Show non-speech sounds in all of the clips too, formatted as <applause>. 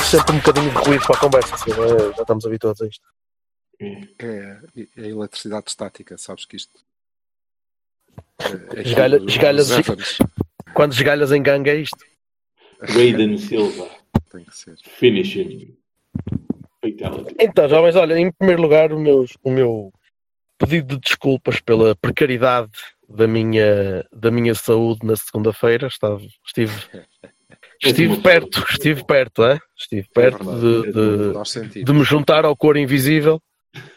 Traz sempre um bocadinho de ruído para a conversa, assim, é? já estamos habituados a isto. É, é a eletricidade estática, sabes que isto. É, é Esgalha- dos esgalhas- Evans. Quando esgalhas em gangue é isto. Raiden Silva. Tem que ser. Finish him. Fatality. Então, jovens, olha, em primeiro lugar, o meu, o meu pedido de desculpas pela precariedade da minha, da minha saúde na segunda-feira. Estava- Estive, <laughs> estive perto, estive perto, é? estive perto de, de- sentimos. de me juntar ao cor invisível.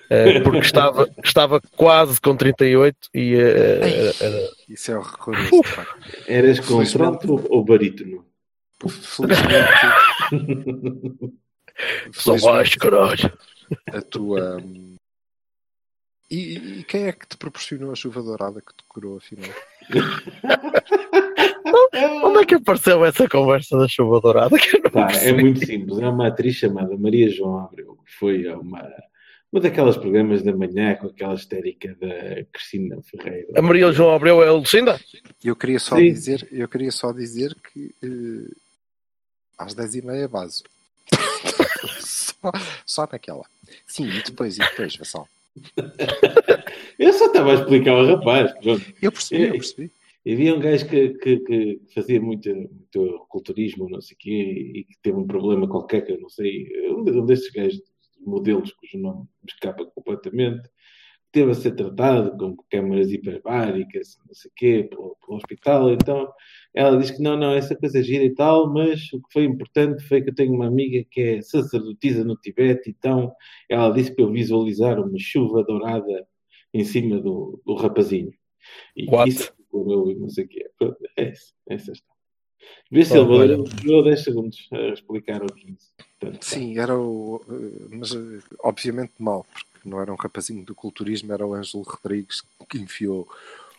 eh, porque estava, <laughs> estava quase com 38 e era- era- Isso é horroroso. de facto. Eras Felizmente- contralto ou barítono? Felizmente. <laughs> Só baixo, caralho. A tua. hum, E, e quem é que te proporcionou a chuva dourada que te curou afinal? <laughs> Onde é que apareceu essa conversa da chuva dourada? Que eu não Pá, é muito simples. É uma atriz chamada Maria João Abreu, que foi a uma, uma daquelas programas da manhã com aquela histérica da Cristina Ferreira. A Maria João Abreu é a Lucinda? Eu queria só Sim. dizer, eu queria só dizer que eh, às 10h30 base. <laughs> só, só naquela. Sim, e depois, e depois, Vassal. Eu só estava a explicar ao rapaz. Eu percebi, eu percebi. E havia um gajo que, que, que fazia muito, muito culturismo, não sei o quê, e que teve um problema qualquer, que eu não sei, um de- um desses gajos, modelos cujo nome me escapa completamente, teve a ser tratado com câmaras hiperbáricas, não sei o quê, pelo, pelo hospital. Então ela diz que não, não, essa coisa é gira e tal, mas o que foi importante foi que eu tenho uma amiga que é sacerdotisa no Tibete, então ela disse para eu visualizar uma chuva dourada em cima do, do rapazinho. E What? isso curou e não sei o quê. Pronto, É isso, essa está. Vê se ele demorou 10 segundos a explicar o 15. Portanto, tá. Sim, era o. eh, Mas eh, obviamente mal, porque não era um rapazinho do culturismo, era o Ângelo Rodrigues que enfiou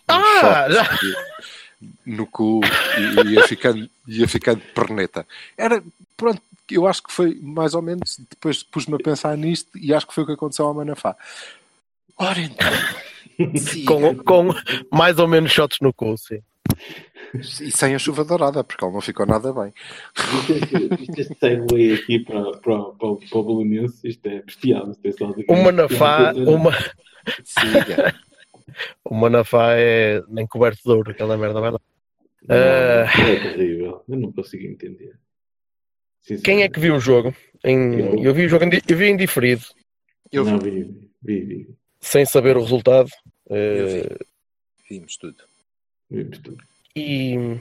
Ah, <laughs> no cu e ia ficando, ia ficando perneta. Era, pronto, eu acho que foi mais ou menos. Depois pus-me a pensar nisto e acho que foi o que aconteceu ao Manafá. Ora então. <laughs> Com, com mais ou menos shots no cu, sim. E sem a chuva dourada, porque ele não ficou nada bem. Isto este, isto este segue aqui para, para, para, para o Belenense, isto é bestial. É O Manafá, uma, <laughs> Siga. O Manafá é nem coberto de ouro, aquela merda, vai lá. Não, Ah, é terrível. Eu não consigo entender. quem é que viu o jogo? Em, Eu. eu vi o jogo em, eu vi em diferido, Eu não, vi. vi, vi, vi. sem saber o resultado. Eu eh, Vimos tudo. Vimos tudo. e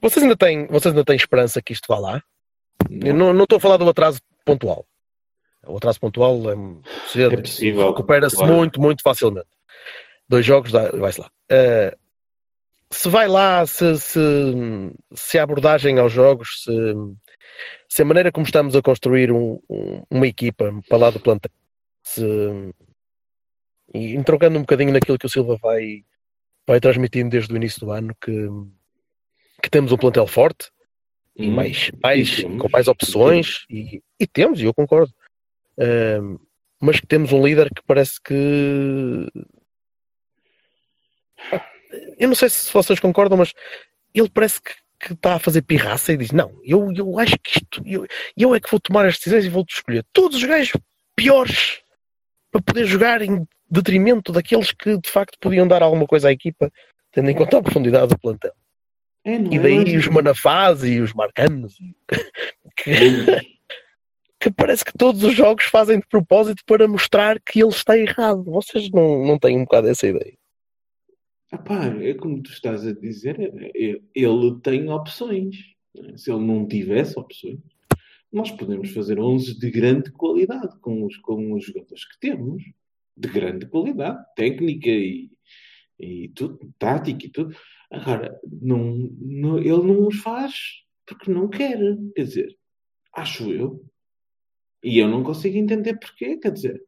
vocês ainda têm, vocês ainda têm esperança que isto vá lá? Eu não não estou a falar do atraso pontual. O atraso pontual é, se- É possível, recupera-se claro. muito, muito facilmente. Dois jogos, vai-se lá. Eh, se vai lá, se, se, se a abordagem aos jogos, se, se a maneira como estamos a construir um- um- uma equipa para lá do plantel, se, e entroncando um bocadinho naquilo que o Silva vai, vai transmitindo desde o início do ano, que, que temos um plantel forte e Hum. mais, mais com mais opções, e, e temos, e eu concordo. Mas que temos um líder que parece que. Eu não sei se vocês concordam, mas ele parece que, que está a fazer pirraça e diz: Não, eu, eu acho que isto. Eu, eu é que vou tomar as decisões e vou-te escolher todos os gajos piores para poder jogar em detrimento daqueles que de facto podiam dar alguma coisa à equipa, tendo em conta a profundidade do plantel. É, E é? daí os manafás e os marcanos que, que parece que todos os jogos fazem de propósito para mostrar que ele está errado. Vocês não, não têm um bocado essa ideia. Ah pá, é como tu estás a dizer, é- é- ele tem opções. né? Se ele não tivesse opções, nós podemos fazer 11 de grande qualidade com os, com os jogadores que temos. De grande qualidade, técnica e, e tudo, tática e tudo. Agora, não, não- ele não os faz porque não quer. Quer dizer, acho eu. E eu não consigo entender porquê. Quer dizer,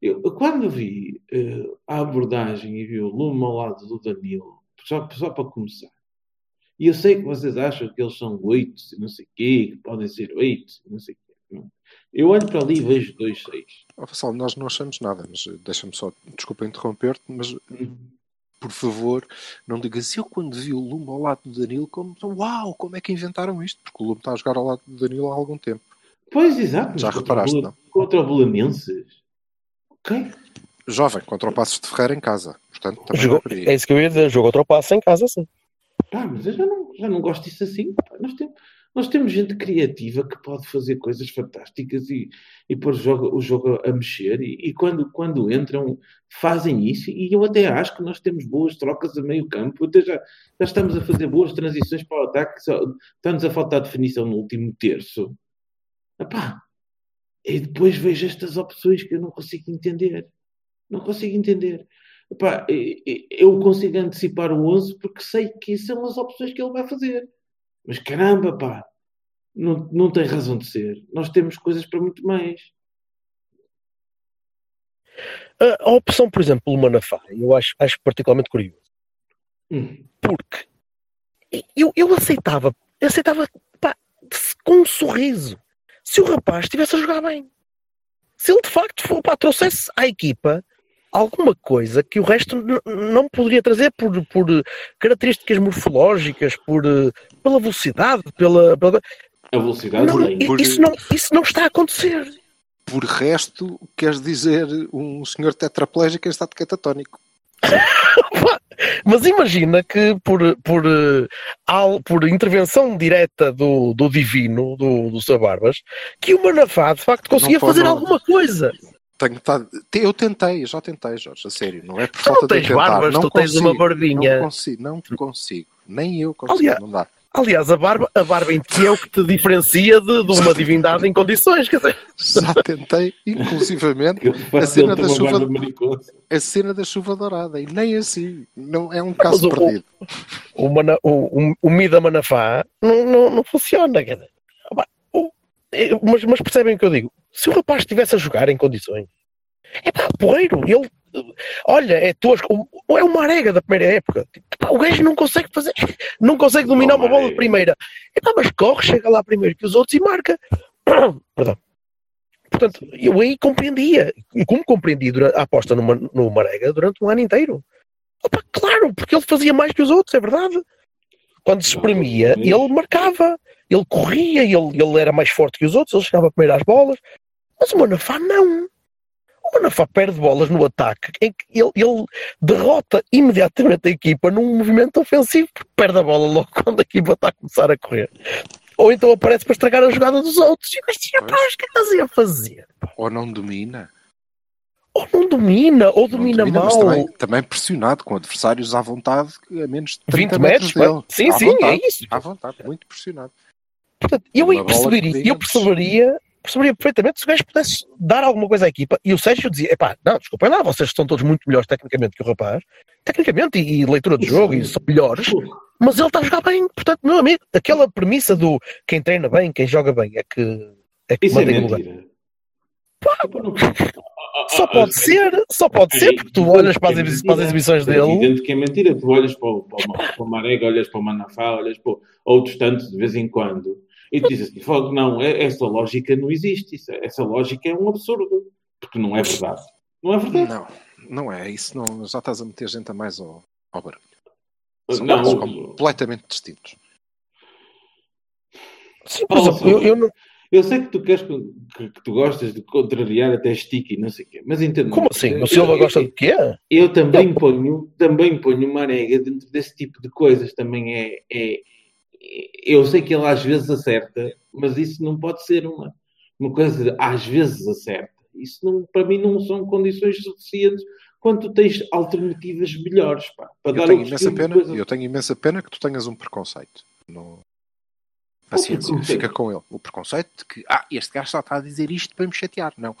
eu, quando vi eh, a abordagem e vi o Lume ao lado do Danilo, só, só para começar, e eu sei que vocês acham que eles são oitos e não sei o quê, que podem ser oitos e não sei o quê. Não. Eu olho para ali e vejo dois seis. Ó, Vassal, nós não achamos nada, mas eh, deixa-me só, desculpa interromper-te, mas por favor, não digas eu quando vi o Lume ao lado do Danilo, como uau, como é que inventaram isto? Porque o Lume está a jogar ao lado do Danilo há algum tempo. Pois, exato. Já contra reparaste, o não? Contra o Belenenses. Ok. Jovem, contra o Passos de Ferreira em casa. Portanto, também Jogou, é isso que eu ia dizer, jogo ultrapassa em casa, sim. Pá, mas eu já não, já não gosto disso assim. pá. Nós, temos, nós temos gente criativa que pode fazer coisas fantásticas e, e pôr o jogo, o jogo a mexer. E, e quando, quando entram, fazem isso. E eu até acho que nós temos boas trocas a meio campo. Até já, já estamos a fazer boas transições para o ataque. Só, estamos a faltar definição no último terço. Epá, e depois vejo estas opções que eu não consigo entender. Não consigo entender. Epá, eu consigo antecipar o 11 porque sei que são as opções que ele vai fazer. Mas caramba, pá, não, não tem razão de ser. Nós temos coisas para muito mais. A, a opção, por exemplo, do Manafá, eu acho, acho particularmente curioso. Hum. Porque eu, eu aceitava, aceitava pá, com um sorriso se o rapaz estivesse a jogar bem. Se ele de facto for, pá, trouxesse à equipa alguma coisa que o resto não poderia trazer por, por características morfológicas, por, eh, pela velocidade, pela. pela... A velocidade Não, por- isso, não, isso não está a acontecer. Por resto, queres dizer um senhor tetraplégico em estado catatónico. <laughs> Mas imagina que por, por, eh, por intervenção direta do, do divino, do, do Sr. Barbas, que o Manafá de facto conseguia fazer não. alguma coisa. Tenho Eu tentei, já tentei, Jorge, a sério. Não é por Tu falta não de tens tentar. barbas, não tu tens uma consigo, barbinha. Não consigo, não consigo. Nem eu consigo, Aliás- não dá. Aliás, a barba, a barba em ti é o que te diferencia de, de uma divindade em condições. Quer dizer, Já tentei, inclusivamente, a cena da chuva, a cena da chuva dourada. E nem assim. Não, é um Mas caso o- perdido. o, mana, o, o, o Mida Manafá não, não, não funciona. Quer dizer, o- é, mas, mas percebem o que eu digo? Se o rapaz estivesse a jogar em condições, é pá, porreiro, ele. Olha, é tosco. Ou é uma arega da primeira época. Pá, o gajo não consegue fazer, não consegue dominar Uma uma bola de arega. primeira. É pá, mas corre, chega lá primeiro que os outros e marca. <coughs> Perdão. Portanto, eu aí compreendia. E como compreendi durante, a aposta no, no Marega durante um ano inteiro. Opa, claro, porque ele fazia mais que os outros, é verdade. Quando se espremia, ele marcava, ele corria, ele, ele era mais forte que os outros, ele chegava primeiro às bolas. Mas o Manafá não. O Manafá perde bolas no ataque, em que ele, ele derrota imediatamente a equipa num movimento ofensivo, porque perde a bola logo <laughs> quando a equipa está a começar a correr. Ou então aparece para estragar a jogada dos outros. E diz, "Rapaz, o que é que estás aí a fazer? Ou não domina. Ou não domina, ou Não domina, mas mal. também, também pressionado, com adversários à vontade, a menos de 30 20 metros, dele. sim, À sim, vontade, é isso. À vontade, muito pressionado. Portanto, eu aí perceberia, eu perceberia, perceberia perfeitamente se o gajo pudesse dar alguma coisa à equipa. E o Sérgio dizia: epá, não, desculpem lá, vocês são todos muito melhores tecnicamente que o rapaz, tecnicamente e, e leitura de jogo, e são melhores, mas ele está a jogar bem. Portanto, meu amigo, aquela premissa do quem treina bem, quem joga bem, é que, é que Isso é lugar. mentira. Só pode ser, só pode ser, porque tu olhas para as, exibi- para as exibições É dele. evidente que é mentira. Tu olhas para o, para o, para o Marega, olhas para o Manafá, olhas para outros tantos de vez em quando e tu dizes assim: "Fogo, não, é- essa lógica não existe. Isso, essa lógica é um absurdo. Porque não é verdade. Não é verdade. Não, não é. Isso não, já estás a meter gente a mais ao, ao barulho. São Não, casos o- completamente distintos. Sim, por exemplo, eu, eu não. Eu sei que tu queres que, que tu gostas de contrariar até sticky, não sei o quê, mas entendo. Como assim? O Silva gosta de quê? Eu também ponho, também ponho uma arega dentro desse tipo de coisas. Também é, é- Eu sei que ele às vezes acerta, mas isso não pode ser uma, uma coisa de às vezes acerta. Isso não, para mim não são condições suficientes quando tu tens alternativas melhores pá, para Eu dar tenho, imensa de pena, coisa. eu tenho imensa pena que tu tenhas um preconceito. Não... Paciência, fica com ele. O preconceito de que, ah, este gajo só está a dizer isto para me chatear. Não.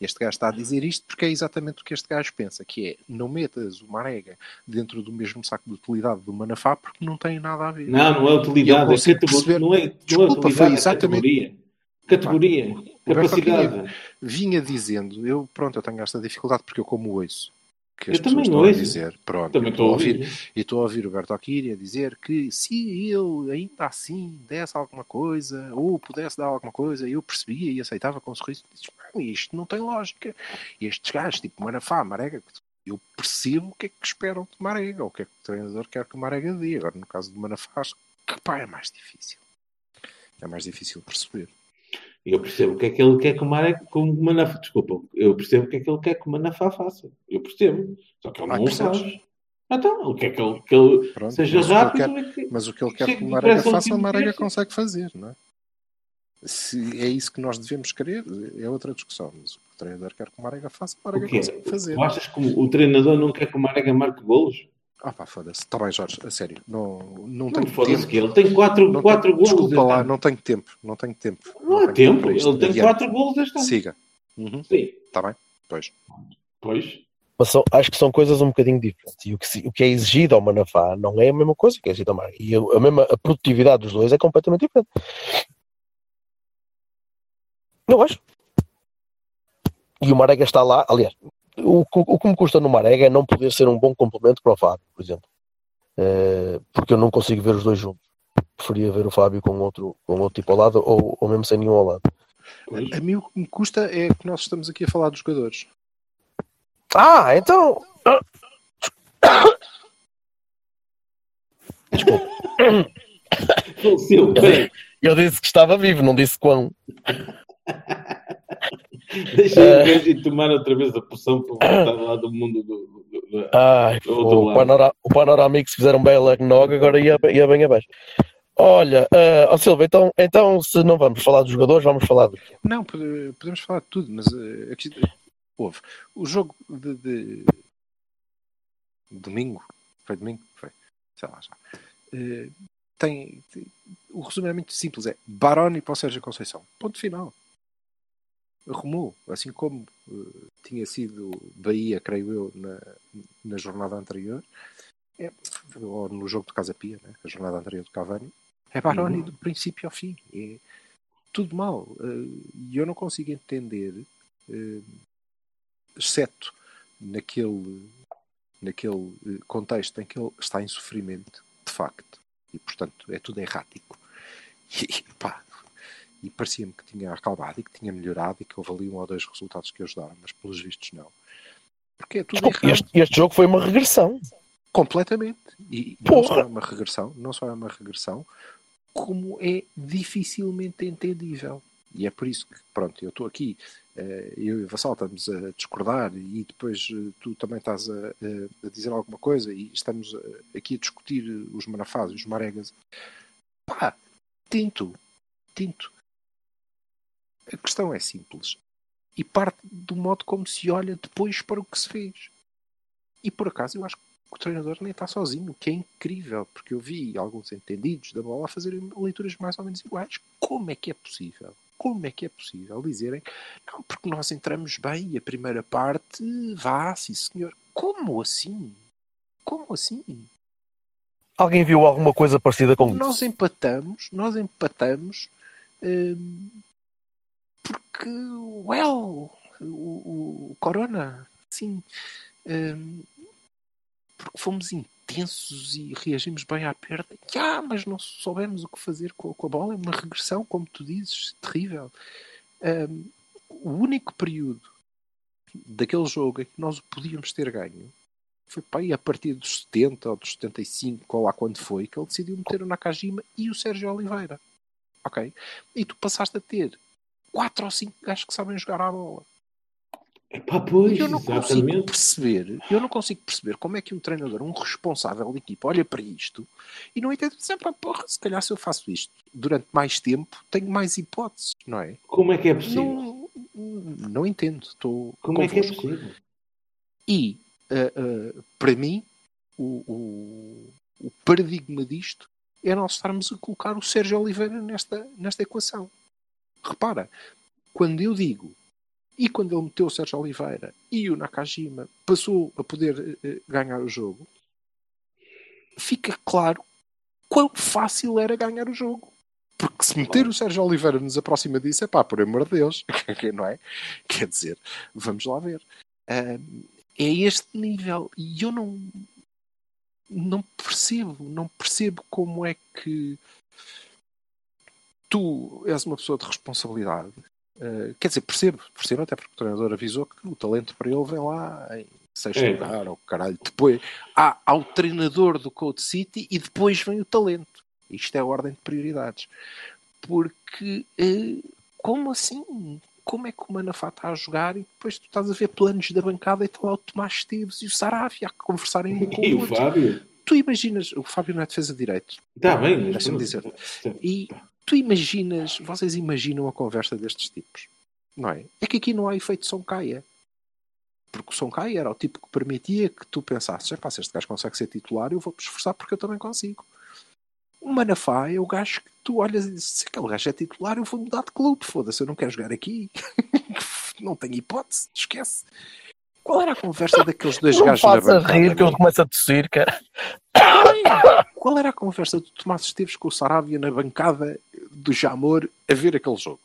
Este gajo está a dizer isto porque é exatamente o que este gajo pensa, que é, não metas o Marega dentro do mesmo saco de utilidade do Manafá porque não tem nada a ver. Não, não é utilidade, é categoria. perceber. Não é, não é Desculpa, utilidade, foi é exatamente- categoria. Categoria, Roberto capacidade. Vinha dizendo, eu, pronto, eu tenho esta dificuldade porque eu como ouço. Que as Eu pessoas também estão a ouço. dizer, pronto, Também estou a ouvir. E estou a ouvir o Berto Aquiri a dizer que se eu ainda assim desse alguma coisa, ou pudesse dar alguma coisa, eu percebia e aceitava com um sorriso. Dizes, "Não, isto não tem lógica. E estes gajos, tipo Manafá, Marega, eu percebo o que é que esperam de Marega, ou o que é que o treinador quer que o Marega dê. Agora, no caso do Manafá, acho que pá, é mais difícil. É mais difícil perceber. Eu percebo o que é que ele quer que o Marek, como o Manafá, desculpa, eu percebo o que é que ele quer que o Manafá faça. Eu percebo. Só que ele Ah, não o faz. Então, ele quer que ele, que ele Pronto, seja mas o que rápido. quer- é que- Mas o que ele quer que o Marega faça, o Marega consegue fazer, não é? Se é isso que nós devemos querer, é outra discussão. Mas o que o treinador quer que o Marega faça, o Marega O consegue fazer. Tu achas que o, o treinador não quer que o Marega marque golos? Ah pá, foda-se. Está bem, Jorge, a sério. Não, não, Não tenho foda-se tempo. que ele tem 4 Não quatro tenho- golos. Desculpa lá, ano. não tenho tempo. Não tenho tempo. Não há tenho tempo. isto. Ele tem Adiante. 4 golos este ano. Siga. Uhum. Sim. Está bem? Pois. Pois. Mas são- acho que são coisas um bocadinho diferentes. E o que, se- o que é exigido ao Manafá não é a mesma coisa que é exigido ao Marega. E a, a mesma a produtividade dos dois é completamente diferente. Eu acho. E o Marega está lá, aliás, o, que- o que me custa no Marega é não poder ser um bom complemento para o Fábio, por exemplo. Eh, porque eu não consigo ver os dois juntos. Preferia ver o Fábio com outro, com outro tipo ao lado ou, ou mesmo sem nenhum ao lado. A mim o que me custa é que nós estamos aqui a falar dos jogadores. Ah, então. Desculpa. Eu disse que estava vivo, não disse quão. Deixa o gajo ir tomar outra vez a poção para voltar lá do mundo do. do- do- Ai, Do outro o, lado. Panorama, o Panorama se fizeram bem a Nog, agora ia, ia bem abaixo. Olha, uh, ó Silva, então, então se não vamos falar dos jogadores, vamos falar do quê? Não, pode- podemos falar de tudo, mas eh, aqui, houve. O jogo de, de- domingo, foi domingo? Foi, sei lá já. Eh, tem, tem- o resumo é muito simples: é Baroni para o Sérgio Conceição. Ponto final. Arrumou, assim como eh, tinha sido Bahia, creio eu, na, na jornada anterior, é, ou no jogo de Casa Pia, né, a jornada anterior do Cavani. É Baroni Uhum. do princípio ao fim. É, tudo mal. Eh, E eu não consigo entender, eh, exceto naquele, naquele contexto em que ele está em sofrimento, de facto, e portanto é tudo errático. <laughs> E, pá, e parecia-me que tinha acalmado e que tinha melhorado e que houve ali um ou dois resultados que ajudaram, mas pelos vistos não. Porque é tudo Desculpe, errado. este, este jogo foi uma regressão. Completamente. E não Porra. só é uma regressão, não só é uma regressão, como é dificilmente entendível. E é por isso que, pronto, eu estou aqui, eh, eu e o Vassal estamos a discordar e depois eh, tu também estás a, a- a dizer alguma coisa e estamos eh, aqui a discutir os manafás e os maregas. Pá, tinto, tinto. A questão é simples. E parte do modo como se olha depois para o que se fez. E por acaso eu acho que o treinador nem está sozinho, o que é incrível, porque eu vi alguns entendidos da bola a fazerem leituras mais ou menos iguais. Como é que é possível? Como é que é possível dizerem não, porque nós entramos bem e a primeira parte vá, sim senhor. Como assim? Como assim? Alguém viu alguma coisa parecida com Nós isso? empatamos, nós empatamos hum, porque, well, o, o- Corona, sim, hum, porque fomos intensos e reagimos bem à perda. Ah, mas não soubemos o que fazer com, com a bola, é uma regressão, como tu dizes, terrível. Hum, o único período daquele jogo em que nós podíamos ter ganho foi para aí a partir dos 70 ou dos 75, ou lá quando foi, que ele decidiu meter o Nakajima e o Sérgio Oliveira. Ok? E tu passaste a ter 4 ou 5 gajos que sabem jogar à bola. Epá, pois, eu não consigo exatamente. perceber, eu não consigo perceber como é que um treinador, um responsável de equipa, olha para isto e não entende sempre, "Ah, porra, se calhar se eu faço isto durante mais tempo, tenho mais hipóteses, não é? Como é que é possível? Não, não entendo. Estou Como é que é convosco. possível? E, ah, ah, para mim, o, o- o paradigma disto é nós estarmos a colocar o Sérgio Oliveira nesta, nesta equação. Repara, quando eu digo e quando ele meteu o Sérgio Oliveira e o Nakajima passou a poder eh, ganhar o jogo, fica claro quão fácil era ganhar o jogo. Porque se meter o Sérgio Oliveira nos aproxima disso, é pá, por amor de Deus, <laughs> não é? Quer dizer, vamos lá ver. Um, é este nível. E eu não, não percebo, não percebo como é que tu és uma pessoa de responsabilidade. Uh, quer dizer, percebo, percebo até porque o treinador avisou que o talento para ele vem lá em sexto é. lugar, ou caralho. Depois há, há o treinador do Code City e depois vem o talento. Isto é a ordem de prioridades. Porque, uh, como assim? Como é que o Manafá está a jogar e depois tu estás a ver planos da bancada e estão lá o Tomás Esteves e o Saravia a conversarem um com <laughs> e o. Fábio? Tu imaginas, o Fábio não é defesa de direito. Está bem, deixa-me dizer. E tu imaginas, vocês imaginam a conversa destes tipos, não é? É que aqui não há efeito São Caia. Porque o São Caia era o tipo que permitia que tu pensasses, é pá, se este gajo consegue ser titular, eu vou-me esforçar porque eu também consigo. O Manafá é o gajo que tu olhas e dizes, se aquele gajo é titular, eu vou mudar de clube, foda-se, eu não quero jogar aqui. <laughs> não tenho hipótese, esquece. Qual era a conversa daqueles dois não gajos na bancada? a rir que eu começo a tossir, cara. Qual era a conversa do Tomás Esteves com o Sarabia na bancada do Jamor a ver aquele jogo?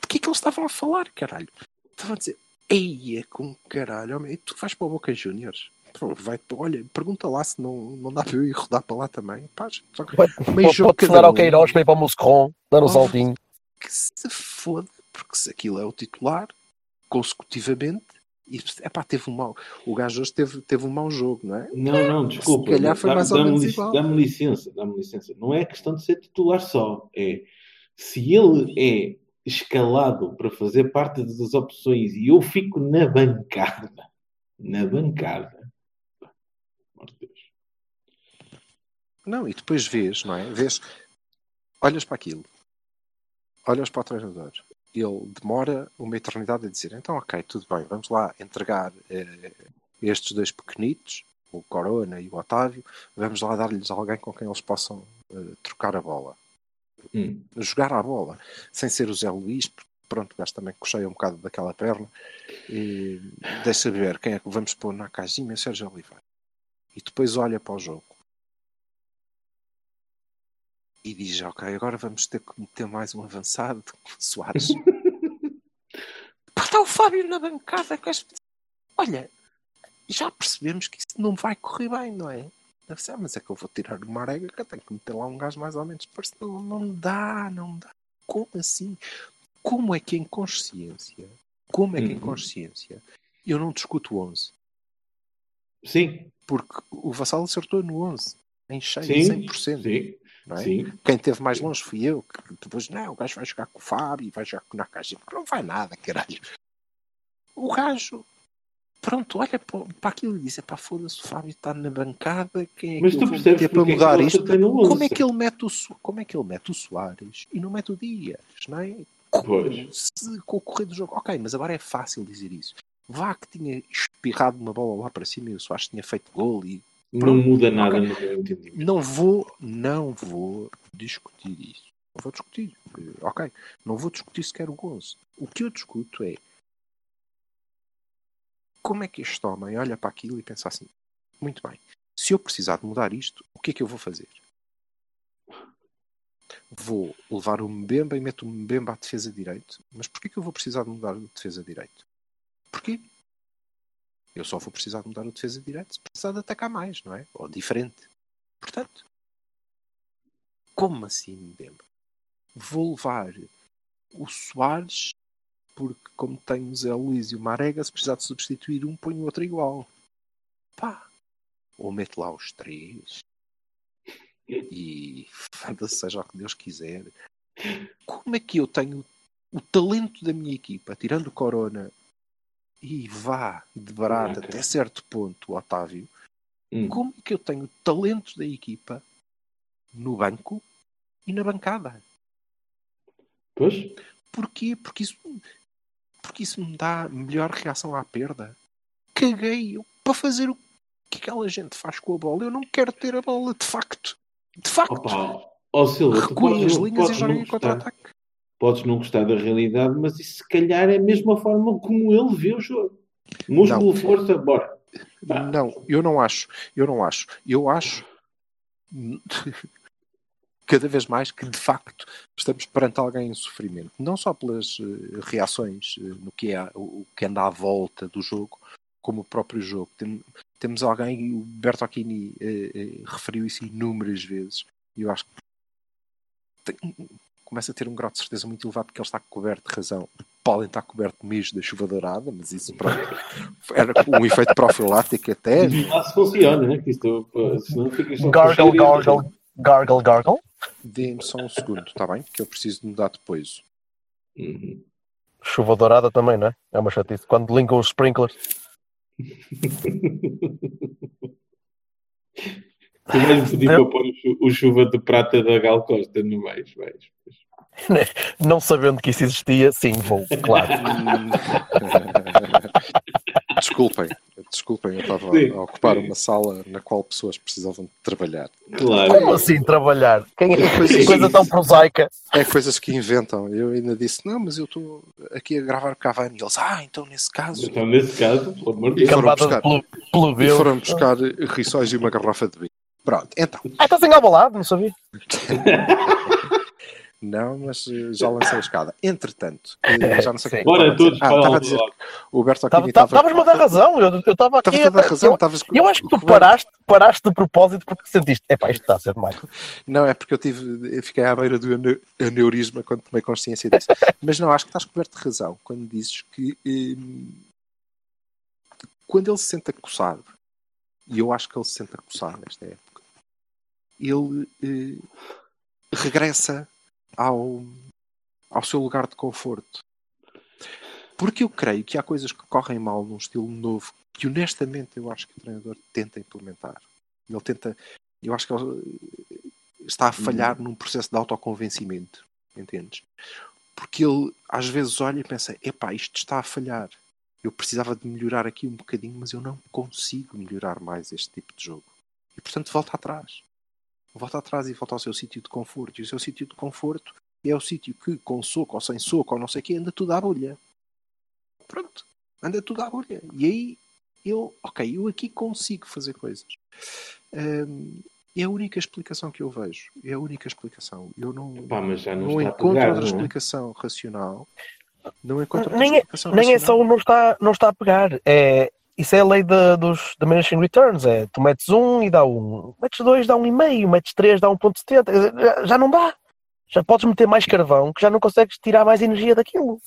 De que é que eles estavam a falar, caralho? Estavam a dizer, eia com caralho, homem, tu vais para o Boca Juniors? Vai, olha, pergunta lá se não, não dá para eu ir rodar para lá também. Pá, meio jogo pode telefonar ao Queiroz para ir para o Moscron, dar um oh, saltinho. Que se foda, porque se aquilo é o titular, consecutivamente, e epá, teve um mau. O gajo hoje teve, teve um mau jogo, não é? Não, não, desculpa. Se calhar foi mais ou menos igual. Dá-me licença, dá-me licença. Não é questão de ser titular só. É se ele é escalado para fazer parte das opções e eu fico na bancada, na bancada. Não, e depois vês, não é? Vês, olhas para aquilo, olhas para o treinador, ele demora uma eternidade a dizer: então, ok, tudo bem, vamos lá entregar eh, estes dois pequenitos, o Corona e o Otávio, vamos lá dar-lhes alguém com quem eles possam eh, trocar a bola. Hum. Jogar a bola, sem ser o Zé Luís, porque pronto, o gajo também cocheia um bocado daquela perna. E deixa ver quem é que vamos pôr na casinha, Sérgio Oliveira. E depois olha para o jogo e diz: Ok, agora vamos ter que meter mais um avançado, <laughs> Soares. <laughs> está o Fábio na bancada. Com este... Olha, já percebemos que isso não vai correr bem, não é? Deve ser, mas é que eu vou tirar o Marega que eu tenho que meter lá um gajo mais ou menos parecido. Não, não dá, não dá. Como assim? Como é que em consciência, como é que em uhum. consciência, eu não discuto o 11? Sim. Porque o Vassal acertou no 11, em cheio, sim, 100%. Sim. É? Quem teve mais longe fui eu, que depois, não, o gajo vai jogar com o Fábio, vai jogar com o Nakajima, não vai nada, caralho. O gajo, pronto, olha para, aquilo e diz, pá, foda-se, o Fábio está na bancada, quem é Mas que tu eu vou meter para é mudar isto? Como é, que ele mete o, como é que ele mete o Soares e não mete o Dias, não é? Se, com o correr do jogo, ok, mas agora é fácil dizer isso. Vá que tinha espirrado uma bola lá para cima e o Soares tinha feito gol e não muda nada okay. no meu entendimento. Não vou, não vou discutir isso. Não vou discutir. Ok. Não vou discutir sequer o gozo. O que eu discuto é como é que este homem olha para aquilo e pensa assim: muito bem, se eu precisar de mudar isto, o que é que eu vou fazer? Vou levar o Mbemba e meto o Mbemba à defesa direito. Mas porquê que eu vou precisar de mudar o defesa direito? Porquê? Eu só vou precisar de mudar o defesa direito se precisar de atacar mais, não é? Ou diferente. Portanto, como assim Mbemba? Vou levar o Soares porque como tenho o Zé Luís e o Marega, se precisar de substituir um, põe o outro igual. Pá. Ou meto lá os três. E <laughs> seja o que Deus quiser. Como é que eu tenho o talento da minha equipa, tirando o Corona e vá de barato okay. até certo ponto, Otávio, hum. como que eu tenho talento da equipa no banco e na bancada? Pois? Porquê? Porque isso, porque isso me dá melhor reação à perda. Caguei eu, para fazer o que aquela gente faz com a bola. Eu não quero ter a bola de facto. De facto, Opa, ó Silva, tu recuem podes as linhas e joguem contra-ataque. Podes não gostar da realidade, mas isso se calhar é a mesma forma como ele vê o jogo. Músculo, força, bora. Pá. Não, eu não acho. Eu não acho. Eu acho <laughs> cada vez mais que de facto estamos perante alguém em sofrimento. Não só pelas eh, reações eh, no que é o, que anda à volta do jogo, como o próprio jogo. Tem- temos alguém, o Bertocchini eh, referiu isso inúmeras vezes, e eu acho que tem- começa a ter um grau de certeza muito elevado porque ele está coberto de razão. Podem estar coberto mesmo da chuva dourada, mas isso pronto, <laughs> era um efeito profilático até. Se funciona, né? Gargle, gargle, gargle, gargle. Dê-me só um segundo, está bem? Que eu preciso de mudar depois. Uhum. Chuva dourada também, não é? É uma chatice. Quando ligam os sprinklers. <laughs> Tu vais-me pedir Eu- para pôr o chu- o chuva de prata da Gal Costa, não vais? vais. <laughs> Não sabendo que isso existia, sim, vou, claro. <laughs> desculpem, desculpem, eu estava Sim, a ocupar sim. uma sala na qual pessoas precisavam de trabalhar. Claro. Como assim trabalhar? Quem é é. coisa tão prosaica? É coisas que inventam. Eu ainda disse, não, mas eu estou aqui a gravar Cavani. E eles, ah, então nesse caso. Então, nesse caso, pelo amor de E Deus. foram Cambada buscar. de pelu- E foram buscar riçóis e uma garrafa de vinho. Pronto, então. Ah, estás engabalado, não sabia? <laughs> Não, mas eh, já lancei a escada. Entretanto, eh, <laughs> já não sei o que Sim. eu Bora estava a dizer. todos Ah, para estava a o dizer que o Berto Tava- Aquini tava- estava. Estavas-me a dar razão. Eu eu estava aqui. Estavas a dar razão. eu, estavas- eu acho que tu paraste, paraste de propósito porque sentiste. Epá, isto está a ser demais. <laughs> Não, é porque eu tive, eu fiquei à beira do ane- aneurisma quando tomei consciência disso. Mas não, acho que estás coberto de razão quando dizes que hum, quando ele se sente acossado, e eu acho que ele se sente acossado nesta época, ele eh, regressa ao, ao seu lugar de conforto. Porque eu creio que há coisas que correm mal num estilo novo que honestamente eu acho que o treinador tenta implementar. Ele tenta, eu acho que ele está a falhar num processo de autoconvencimento, entendes? Porque ele às vezes olha e pensa: epá, isto está a falhar. Eu precisava de melhorar aqui um bocadinho, mas eu não consigo melhorar mais este tipo de jogo. E portanto volta atrás. Volta atrás e volta ao seu sítio de conforto. E o seu sítio de conforto é o sítio que, com soco ou sem soco ou não sei o quê, anda tudo à bolha. Pronto. Anda tudo à bolha. E aí eu, ok, eu aqui consigo fazer coisas. Hum, é a única explicação que eu vejo. É a única explicação. Eu não, Pá, mas já não, não encontro pegar, outra não é? explicação racional. Não encontro outra Nem é- explicação Nem é racional. só o não está, não está a pegar. É, isso é a lei dos diminishing returns. É, tu metes um e dá um. Metes dois, dá um e meio. Metes três, dá um ponto setenta. Já, já não dá. Já podes meter mais carvão que já não consegues tirar mais energia daquilo.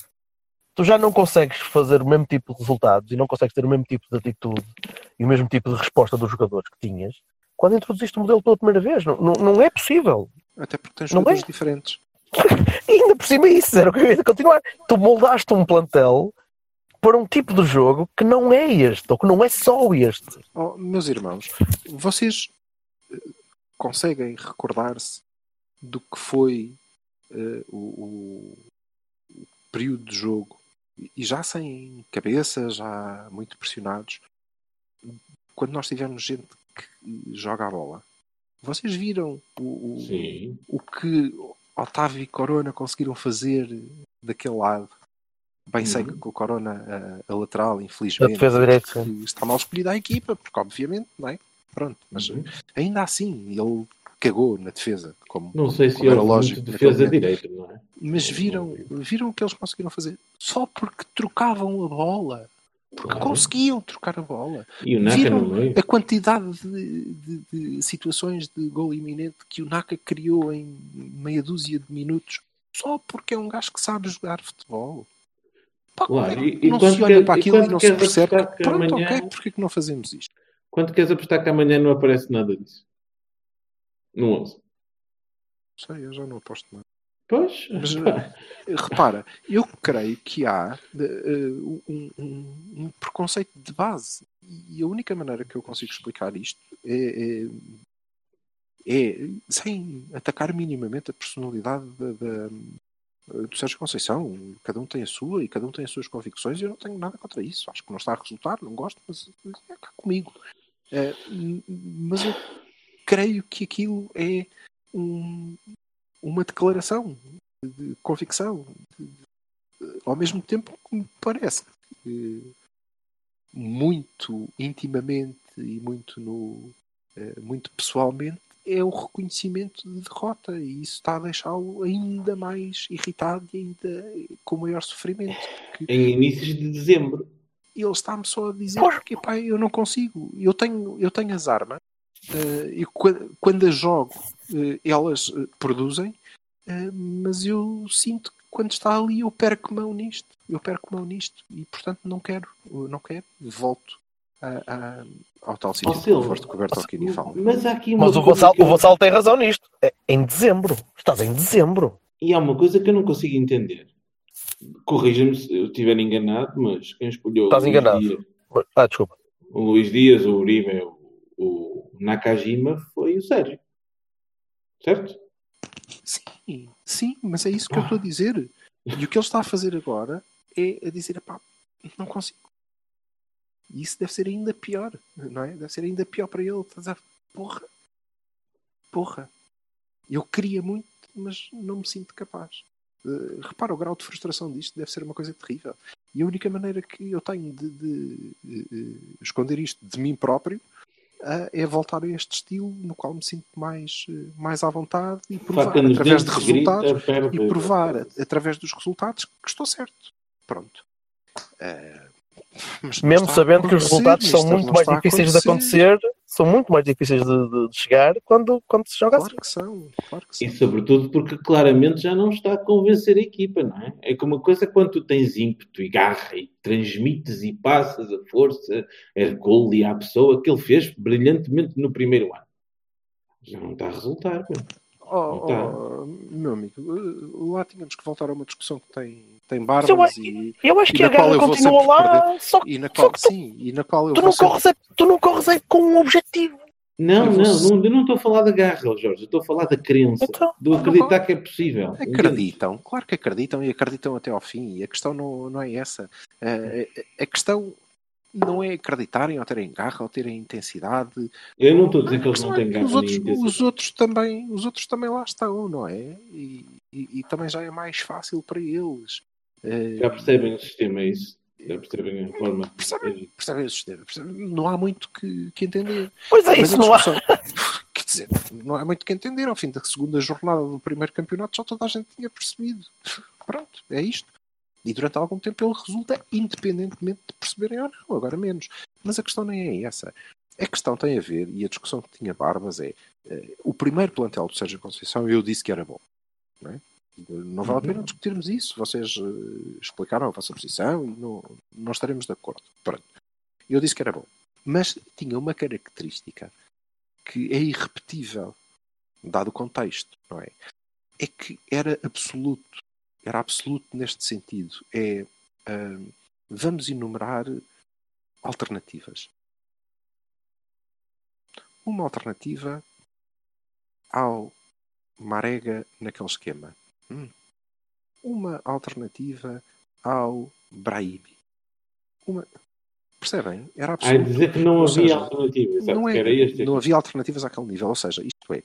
Tu já não consegues fazer o mesmo tipo de resultados e não consegues ter o mesmo tipo de atitude e o mesmo tipo de resposta dos jogadores que tinhas quando introduziste o modelo pela primeira vez. Não, não, não é possível. Até porque tens jogadores é? diferentes. E <laughs> ainda por cima isso, era o que eu ia continuar. Tu moldaste um plantel para um tipo de jogo que não é este, ou que não é só este. Oh, meus irmãos, vocês eh, conseguem recordar-se do que foi eh, o, o- período de jogo e já sem cabeça, já muito pressionados, quando nós tivemos gente que joga a bola. Vocês viram o, o- o que Otávio e Corona conseguiram fazer daquele lado. Bem sei que Uhum. com o Corona a, a lateral, A infelizmente, que está mal escolhida a equipa, porque obviamente, não é? Pronto, mas Uhum. ainda assim ele cagou na defesa, como, Não sei se como era houve lógico. defesa direita, não é? Mas viram, viram o que eles conseguiram fazer só porque trocavam a bola. Porque Claro. conseguiam trocar a bola. E o Naka Viram a quantidade de, de- de situações de gol iminente que o Naka criou em meia dúzia de minutos só porque é um gajo que sabe jogar futebol. Pá, Claro, é que e- e não quando se olha quer- para aquilo e, quando não se percebe apostar que, pronto, amanhã- ok, porque é que não fazemos isto? Quanto queres apostar que amanhã não aparece nada disso? No 11. Não sei, eu já não aposto nada. Pois, Mas, pá, <laughs> Repara, eu creio que há eh, um, um- um preconceito de base. E a única maneira que eu consigo explicar isto é, é, é sem atacar minimamente a personalidade da, da- do Sérgio Conceição. Cada um tem a sua e cada um tem as suas convicções e eu não tenho nada contra isso. Acho que não está a resultar, não gosto, mas é cá comigo. Eh, mas eu creio que aquilo é um- uma declaração de convicção. De- de- ao mesmo tempo que me parece que muito intimamente e muito, no, eh, muito pessoalmente é o reconhecimento de derrota e isso está a deixá-lo ainda mais irritado e ainda com maior sofrimento. porque Em inícios de dezembro. ele está-me só a dizer que pá, eu não consigo. Eu tenho, eu tenho as armas eh, e qua- quando as jogo eh, elas eh, produzem, eh, mas eu sinto que quando está ali eu perco mão nisto. Eu perco mão nisto e portanto não quero, eu não quero, volto a- a- ao tal sítio Ó, de Silva, conforto que o Berto Alquini fala. Mas há aqui uma Mas o Vassal, eu- o Vassal tem razão nisto. É em dezembro. Estás em dezembro. E há uma coisa que eu não consigo entender. Corrija-me se eu estiver enganado, mas quem escolheu Estás o Luís enganado. Dias, Ah, desculpa. o Luís Dias, o Uribe, o, o Nakajima foi o Sérgio. Certo? Sim, sim, mas é isso que eu estou a dizer. E o que ele está a fazer agora é a dizer, pá, não consigo. E isso deve ser ainda pior, não é? Deve ser ainda pior para ele. Estás a... Porra. Porra. Eu queria muito, mas não me sinto capaz. Eh, repara, o grau de frustração disto deve ser uma coisa terrível. E a única maneira que eu tenho de, de, eh, eh, esconder isto de mim próprio ah, é voltar a este estilo no qual me sinto mais, eh, mais à vontade e provar através de resultados grita, e provar através dos resultados que estou certo. Pronto. Não Mesmo sabendo que os resultados são muito mais difíceis de acontecer, são muito mais difíceis de, de- de chegar quando, quando se joga assim. Claro que são, claro que são. E sobretudo porque claramente já não está a convencer a equipa, não é? É que uma coisa é quando tu tens ímpeto e garra e transmites e passas a força, Hercule à pessoa que ele fez brilhantemente no primeiro ano. Já não está a resultar, meu. Oh, oh, meu amigo, lá tínhamos que voltar a uma discussão que tem, tem barbas eu acho- e, Eu acho que na a qual garra continua lá, só que e na só qual, que tu- sim, e na qual eu tu não, sempre- corres é, tu não corres é com um objetivo. Não, não, não, eu não estou a falar da garra, Jorge. Eu estou a falar da crença. Então, do acreditar que é possível. Acreditam, claro que acreditam e acreditam até ao fim. E a questão não, não é essa. Eh, a questão não é acreditarem ou terem garra ou terem intensidade. Eu não estou a dizer que eles não Claro têm garra os outros, os outros também os outros também lá estão, não é? E, e- e também já é mais fácil para eles. Eh, Já percebem o sistema, é isso? Já percebem a forma. Percebem, percebem o sistema. percebem? Não há muito que, que entender. Pois é, Mas isso a não há. discussão- <laughs> Quer dizer, não há muito que entender. Ao fim da segunda jornada do primeiro campeonato já toda a gente tinha percebido. Pronto, é isto. E durante algum tempo ele resulta independentemente de perceberem ou não, agora menos. Mas a questão nem é essa. A questão tem a ver, e a discussão que tinha Barbas é eh, o primeiro plantel do Sérgio Conceição eu disse que era bom. Não, é? Não vale a pena discutirmos isso. Vocês eh, explicaram a vossa posição e não, não estaremos de acordo. Pronto. Eu disse que era bom. Mas tinha uma característica que é irrepetível, dado o contexto, não é? É que era absoluto. Era absoluto neste sentido. É. hum, vamos enumerar alternativas. Uma alternativa ao Marega naquele esquema. Uma alternativa ao Brahimi. Uma... Percebem? Era Ai, absoluto. dizer que não Ou havia seja, alternativa. Exato, não, é- não havia alternativas àquele nível. Ou seja, isto é,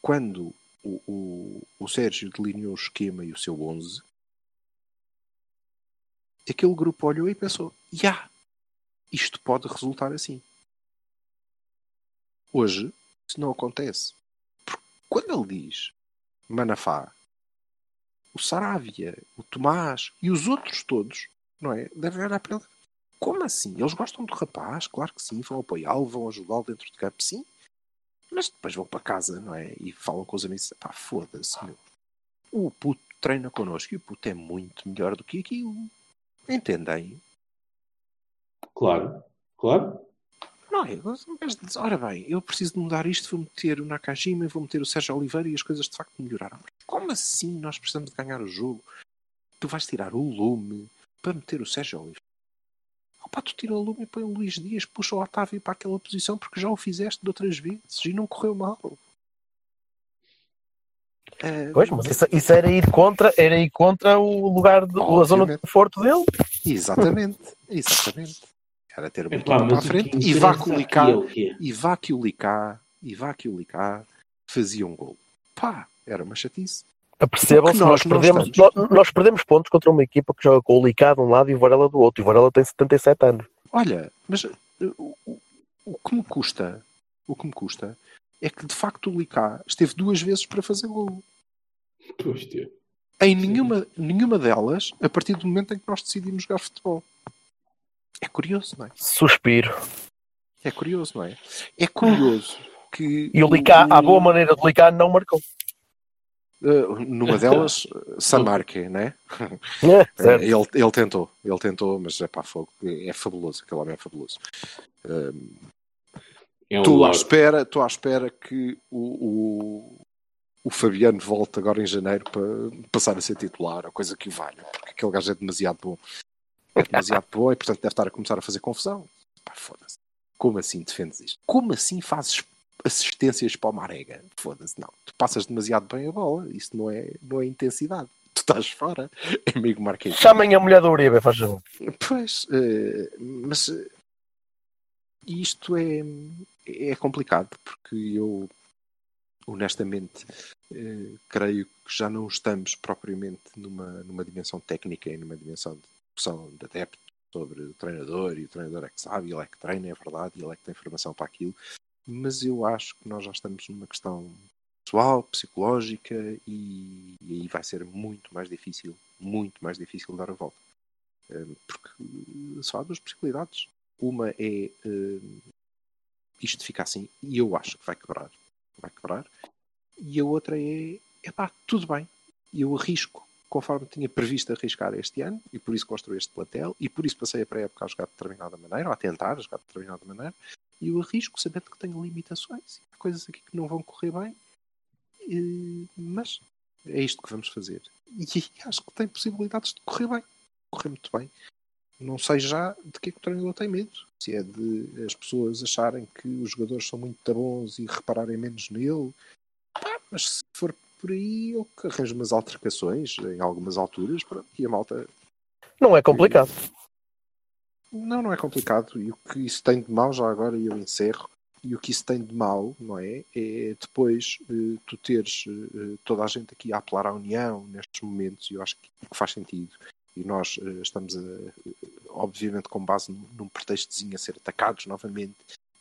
quando o, o, o Sérgio delineou o esquema e o seu 11, aquele grupo olhou e pensou: já, isto pode resultar assim. Hoje, isso não acontece. Porque quando ele diz Manafá, o Saravia, o Tomás e os outros todos, não é? Devem olhar para ele. Como assim? Eles gostam do rapaz? Claro que sim, vão apoiá-lo, vão ajudá-lo dentro de campo, sim. Mas depois vão para casa, não é? E falam com os amigos: pá, foda-se, meu. O puto treina connosco e o puto é muito melhor do que aquilo. Entendem? Claro, claro. Não em vez de dizer, ora bem, eu preciso de mudar isto, vou meter o Nakajima, vou meter o Sérgio Oliveira e as coisas de facto melhoraram. Como assim nós precisamos de ganhar o jogo? Tu vais tirar o Lume para meter o Sérgio Oliveira. Opa, tu tira o Lume e põe o Luís Dias, puxa o Otávio para aquela posição porque já o fizeste de outras vezes e não correu mal. Ah, Pois, mas isso, isso era ir contra, era ir contra o lugar, de, a zona de conforto dele. Exatamente, exatamente. Era ter muito Epá, para a frente que e vá interessa que o Licá, aqui é e vá que o Licá, e vá que o Licá fazia um gol. Pá, era uma chatice. Apercebam-se, nós, nós perdemos, estamos. nós, nós perdemos pontos contra uma equipa que joga com o Licá de um lado e o Varela do outro. E o Varela tem 77 anos. Olha, mas uh, o, o- o que me custa, o que me custa é que de facto o Licá esteve duas vezes para fazer gol. Pois. Em nenhuma, nenhuma delas, a partir do momento em que nós decidimos jogar futebol. É curioso, não é? Suspiro. É curioso, não é? É curioso que. E o Licá, à boa maneira de Licá, não marcou. Uh, numa delas, Samarque, né? É, <laughs> certo. Ele, ele tentou, ele tentou, mas é pá, fogo, é fabuloso, aquele homem é fabuloso. Um, É um Estou à espera, estou à espera que o, o, o Fabiano volte agora em janeiro para passar a ser titular, a coisa que o valha, porque aquele gajo é demasiado bom. É demasiado bom e portanto deve estar a começar a fazer confusão. Pá, foda-se. Como assim defendes isto? Como assim fazes assistências para o Marega? Foda-se, não. Tu passas demasiado bem a bola. Isso não é, não é intensidade. Tu estás fora, <laughs> amigo Marquês. Chamem a mulher do Uribe, faz favor. Pois, eh, mas eh, isto é, é complicado porque eu honestamente eh, creio que já não estamos propriamente numa, numa dimensão técnica e numa dimensão de discussão de adepto sobre o treinador e o treinador é que sabe, ele é que treina, é verdade, ele é que tem formação para aquilo, mas eu acho que nós já estamos numa questão pessoal, psicológica e, e aí vai ser muito mais difícil, muito mais difícil dar a volta. Eh, Porque eh, só há duas possibilidades. Uma é eh, isto fica assim e eu acho que vai quebrar. Vai quebrar. E a outra é, epá, tudo bem. Eu arrisco conforme tinha previsto arriscar este ano e por isso construí este plantel e por isso passei a pré-época a jogar de determinada maneira ou a tentar jogar de determinada maneira e eu arrisco sabendo que tenho limitações há coisas aqui que não vão correr bem eh, mas é isto que vamos fazer. E <laughs> acho que tem possibilidades de correr bem correr muito bem. Não sei já de que é que o treinador tem medo se é de as pessoas acharem que os jogadores são muito bons e repararem menos nele. Mas se for por aí eu que arranjo umas altercações em algumas alturas pronto, e a malta Não é complicado. não, não é complicado. E o que isso tem de mal, já agora eu encerro, e o que isso tem de mal, não é? É depois eh, tu teres eh, toda a gente aqui a apelar à união nestes momentos, e eu acho que que faz sentido. E nós eh, estamos, a, eh, obviamente, com base num, num pretextozinho a ser atacados novamente,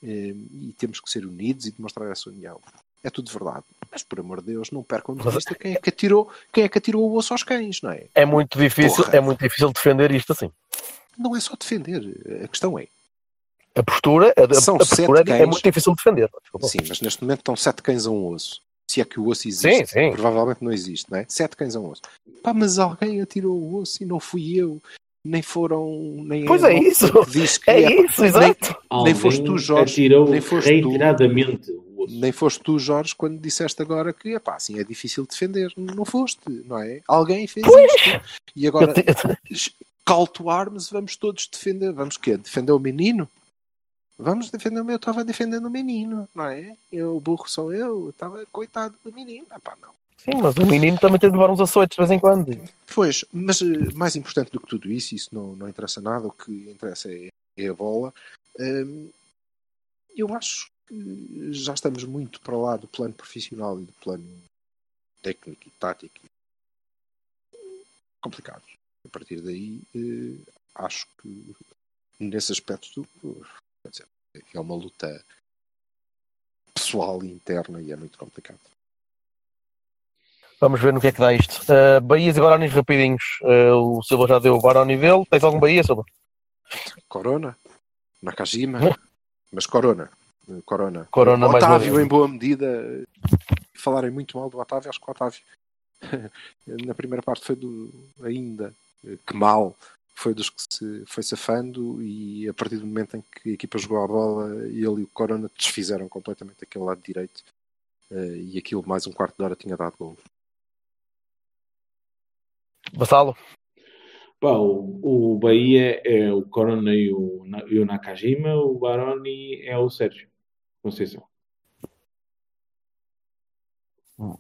eh, e temos que ser unidos e demonstrar essa união. É tudo verdade. Mas, por amor de Deus, não percam de vista quem é que atirou, quem é que atirou o osso aos cães, não é? É muito difícil, Porra. é muito difícil defender isto assim. Não é só defender. A questão é, A postura, a, a- São a postura sete é cães. muito difícil defender. Desculpa. Sim, mas neste momento estão sete cães a um osso. Se é que o osso Sim, existe. sim. Provavelmente não existe, não é? Sete cães a um osso. Pá, mas alguém atirou o osso e não fui eu. Nem foram. Nem Pois é isso. que Diz que É é- isso, exato. Alguém foste tu, Jorge, atirou nem foste tu. Osso. Nem foste tu, Jorge, quando disseste agora que epá, assim é difícil defender. Não foste, não é? Alguém fez isto. E agora, Eu te- call to arms, vamos todos defender. Vamos quê? Defender o menino? Vamos defender o meu. Eu estava defendendo o menino, não é? Eu, o burro sou eu. Estava coitado do menino. Epá, não. Sim, mas o menino também tem de levar uns açoites de vez em quando. Pois, mas eh, mais importante do que tudo isso, isso não, não interessa nada, o que interessa é, é a bola. Hum, eu acho já estamos muito para lá do plano profissional e do plano técnico e tático. Complicado. A partir daí, eh, acho que nesse aspecto dizer, é uma luta pessoal e interna e é muito complicado. Vamos ver no que é que dá isto. Uh, Bahias e Guaranis rapidinhos. Uh, o Silva já deu o Baroni dele. Tens algum Bahia, Silva? Corona, Nakajima, mas Corona. Eh, Corona. Corona mais uma Otávio, em boa medida, falarem muito mal do Otávio, acho que o Otávio <laughs> na primeira parte foi do ainda eh, que mal foi dos que se foi safando e a partir do momento em que a equipa jogou a bola ele e o Corona desfizeram completamente aquele lado direito eh, e aquilo mais um quarto de hora tinha dado gol. Vassalo? Pá, o, o Bahia é o Corona e o, e o Nakajima, o Baroni é o Sérgio Conceição.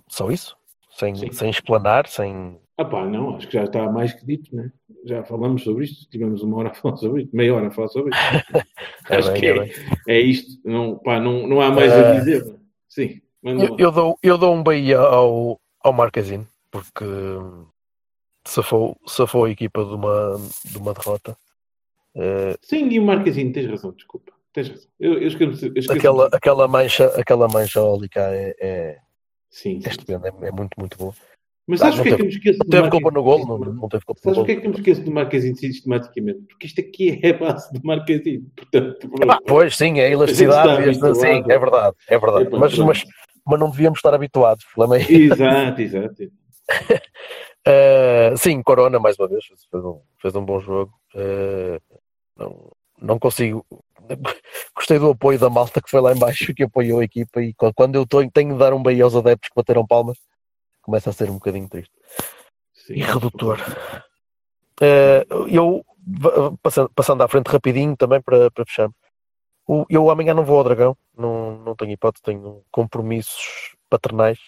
Só isso? Sem, Sim. sem explanar, sem. Ah pá, não, acho que já está mais que dito, né? Já falamos sobre isto, tivemos uma hora a falar sobre isto, meia hora a falar sobre isto. <laughs> É acho bem, que é é, é isto, não, pá, não, não há mais Eh, a dizer. né? Sim, Eu, eu dou, eu dou um Bahia ao, ao Marquezine, porque hum, safou, safou a equipa de uma, de uma derrota. Eh, Sim, e o Marquezinho, tens razão, desculpa. Tens razão. Eu, eu esqueço, eu esqueço aquela, aquela mancha, aquela mancha ólica é, é, Sim, é sim. estupenda, é, é muito, muito boa. Mas sabes o que é que me esqueço Não teve culpa no gol, não, não teve culpa no Sabes o que é que eu me esqueço do Marquezinho sistematicamente? Porque isto aqui é a base do Marquezinho. Portanto, Ah, pois, sim, é a elasticidade. A sim, é verdade, é verdade. Epá, mas, mas, mas não devíamos estar habituados. o problema é- Exato, exato. <laughs> Eh, sim, Corona, mais uma vez, fez um, fez um bom jogo. Eh, não, não consigo. <laughs> Gostei do apoio da malta que foi lá em baixo, que apoiou a equipa. E quando- eu tô, tenho de dar um beijo aos adeptos que bateram palmas, começa a ser um bocadinho triste Sim. e redutor. Eh, eu, passando, passando à frente rapidinho também para, para fechar. O- eu amanhã não vou ao Dragão, não, não tenho hipótese, tenho compromissos paternais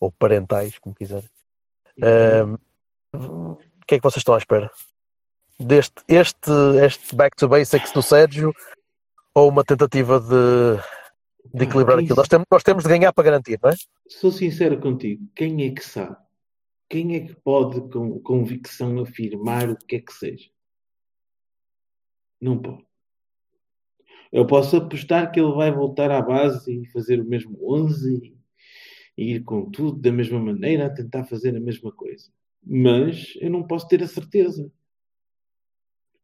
ou parentais, como quiserem. Ahm, o que é que vocês estão à espera? Deste este, este back to basics do Sérgio ou uma tentativa de, de equilibrar Ah, aquilo? Nós temos, nós temos de ganhar para garantir, não é? Sou sincero contigo, quem é que sabe? Quem é que pode com convicção afirmar o que é que seja? Não pode. Eu posso apostar que ele vai voltar à base e fazer o mesmo 11 e ir com tudo da mesma maneira, a tentar fazer a mesma coisa. Mas eu não posso ter a certeza.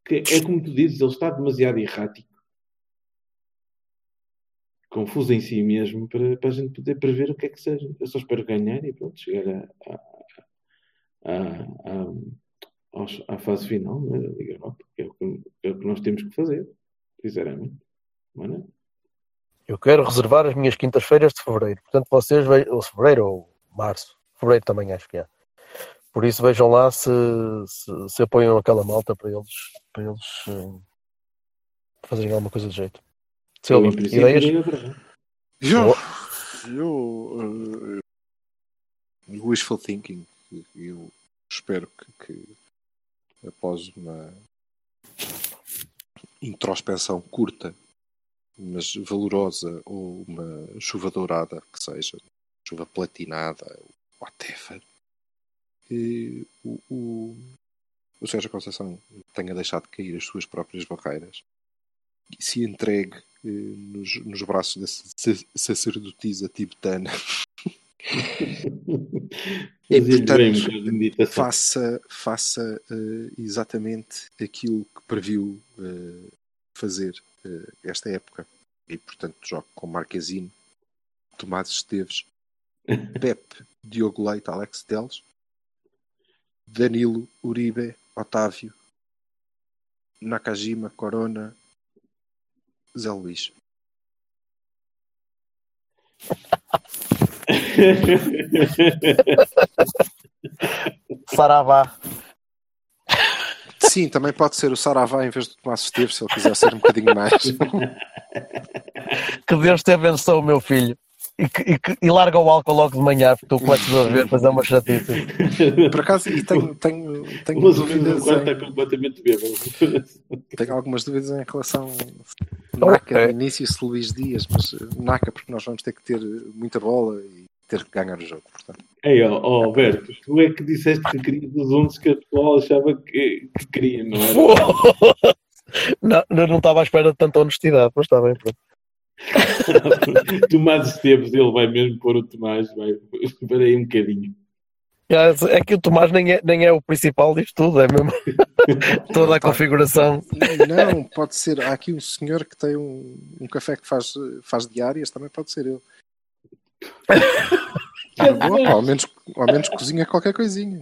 Que é como tu dizes, ele está demasiado errático. Confuso em si mesmo para, para a gente poder prever o que é que seja. Eu só espero ganhar e pronto, chegar a, a, a, a- à fase final né, da Liga Europa, que é o que, é o que nós temos que fazer, sinceramente. Não é? Eu quero reservar as minhas quintas-feiras de fevereiro. Portanto, vocês vejam, ou fevereiro ou março, fevereiro também acho que é. Por isso vejam lá se, se, se apoiam aquela malta para eles, para eles eh, fazerem alguma coisa de jeito. Eu, Silva, em princípio, ideias? irei atrás. Eu, eu uh, wishful thinking. Eu espero que, que após uma introspecção curta, mas valorosa, ou uma chuva dourada, que seja, chuva platinada, whatever, e o, o, o Sérgio Conceição tenha deixado cair as suas próprias barreiras e se entregue eh, nos, nos braços da sac- sacerdotisa tibetana <laughs> E, Fazia-lhe portanto, meditação. faça, faça eh, exatamente aquilo que previu eh, fazer eh, esta época. E, portanto, jogue com Marquezine, Tomás Esteves, <laughs> Pepe, Diogo Leite, Alex Teles, Danilo, Uribe, Otávio, Nakajima, Corona, Zé Luís. <laughs> Saravá. Sim, também pode ser o Saravá em vez do Tomás Esteves, se ele quiser ser um bocadinho mais. <laughs> Que Deus te abençoe, meu filho. E, que, e, que- e larga o álcool logo de manhã, porque tu começas a beber, mas é uma chatice. Por acaso, e tenho, tenho, tenho Mas o dúvidas quarto em- está completamente bêbado. Tenho algumas dúvidas em relação a Naca início se Luís Dias, mas eh, Naca porque nós vamos ter que ter muita bola e ter que ganhar o jogo. Portanto, Ei, ó, ó, Alberto, tu é que disseste que querias os 11 que a pessoa achava que, que queria, não era? Não, eu não estava à espera de tanta honestidade, mas está bem, pronto. <laughs> Tomás Esteves, ele vai mesmo pôr o Tomás, vai. Espera aí um bocadinho. É que o Tomás nem é, nem é o principal disto tudo, é mesmo <laughs> toda a configuração. não, pode ser. Há aqui um senhor que tem um, um café que faz, faz diárias, também pode ser eu. <laughs> Na boa, pá, ao, menos, ao menos cozinha qualquer coisinha.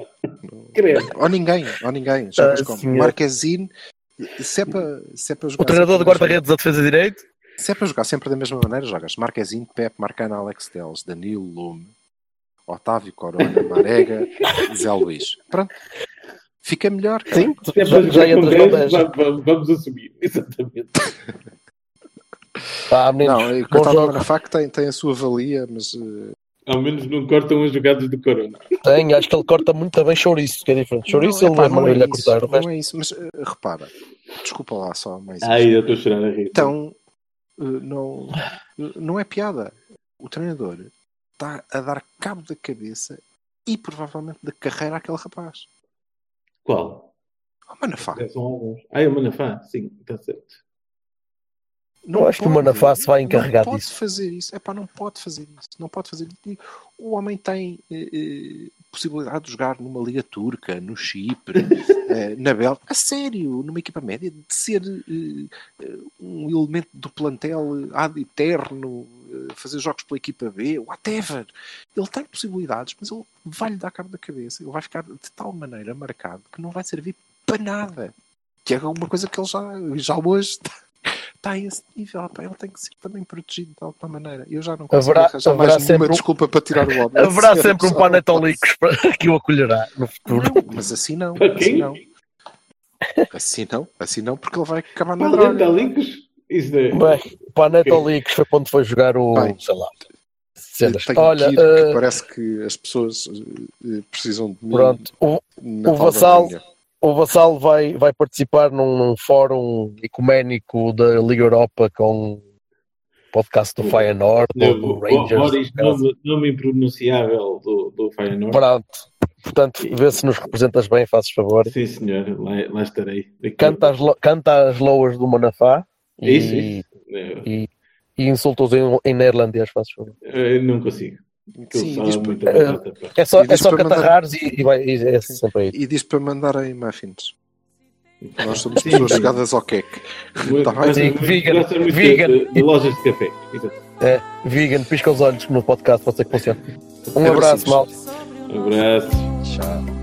Ou ninguém, ou ninguém. Jogas Ah, como. Marquezine. Se é para, se é para jogar O treinador de guarda-redes da defesa direito. Se é para jogar sempre da mesma maneira, jogas Marquezine, Pep, Marcana, Alex Teles, Danilo, Lume, Otávio, Corona, Marega, Zé Luís. Pronto. Fica melhor. cara. Sim, é já, já entras no 10, 10. vamos, vamos- assumir. <laughs> Exatamente. Ah, meninos, Não, o. Manafá que tem, tem a sua valia, mas eh, Ao menos não cortam as jogadas do Corona. Tem, acho que ele corta muito bem chouriço, que é diferente. Chouriço Não, ele não é não é a cortar. isso, resto não é isso, mas eh, repara, desculpa lá só, mas Ai, eu estou a chorar a rir. então eh, não, não é piada. O treinador está a dar cabo da cabeça e provavelmente da carreira àquele rapaz. Qual? Oh, Manafá. São alguns. Ah, é o Manafá, sim, está certo. Eu acho que o Manafá se vai encarregar não disso. pode fazer isso. Epá, não pode fazer isso. Não pode fazer isso. O homem tem eh, eh, possibilidade de jogar numa liga turca, no Chipre, <laughs> eh, na Bélgica. A sério, numa equipa média, de ser eh, eh, um elemento do plantel ad eterno, fazer jogos pela equipa B, whatever. Ele tem possibilidades, mas ele vai-lhe dar cabo da cabeça. Ele vai ficar de tal maneira marcado que não vai servir para nada. Que é uma coisa que ele já, já hoje <laughs> está, está a esse nível. pá, ele tem que ser também protegido de alguma maneira. Eu já não consigo Haverá- arranjar haverá mais nenhuma um- desculpa para tirar o homem. <laughs> Haverá Sério, sempre um para- <laughs> que o acolherá no futuro. Não, mas assim não. Assim não. Assim não. Assim não, porque ele vai acabar na droga. Talicos? Isso é. Bem, Panetolicos foi para onde foi jogar o. Bem, sei lá. Cenas. Olha, que ir, eh, que parece que as pessoas eh, precisam de mim pronto. O, o Vassal- o Vassal vai, vai participar num, num fórum ecuménico da Liga Europa com o podcast do Feyenoord, ou do O Rangers. Boris, nome, nome impronunciável do, do Feyenoord. Pronto. Portanto, vê se nos representas bem, fazes favor. Sim, senhor, lá, lá estarei. Daqui- Canta as, canta as loas do Manafá e, Isso, Eu, e, e insulta-os em, em neerlandês, fazes favor. eu não consigo. Sim, diz, muito eh. É só, E é só para mandar- catarrares e, e, vai, e é sempre aí. e diz para mandarem muffins. Nós somos Sim, pessoas sim. jogadas ao queque. Muito- Tá Sim, vegan, vegan. De, de lojas de café. É, vegan, pisca os olhos no podcast, pode ser que funcione. Um É abraço, mal. Um abraço. Tchau.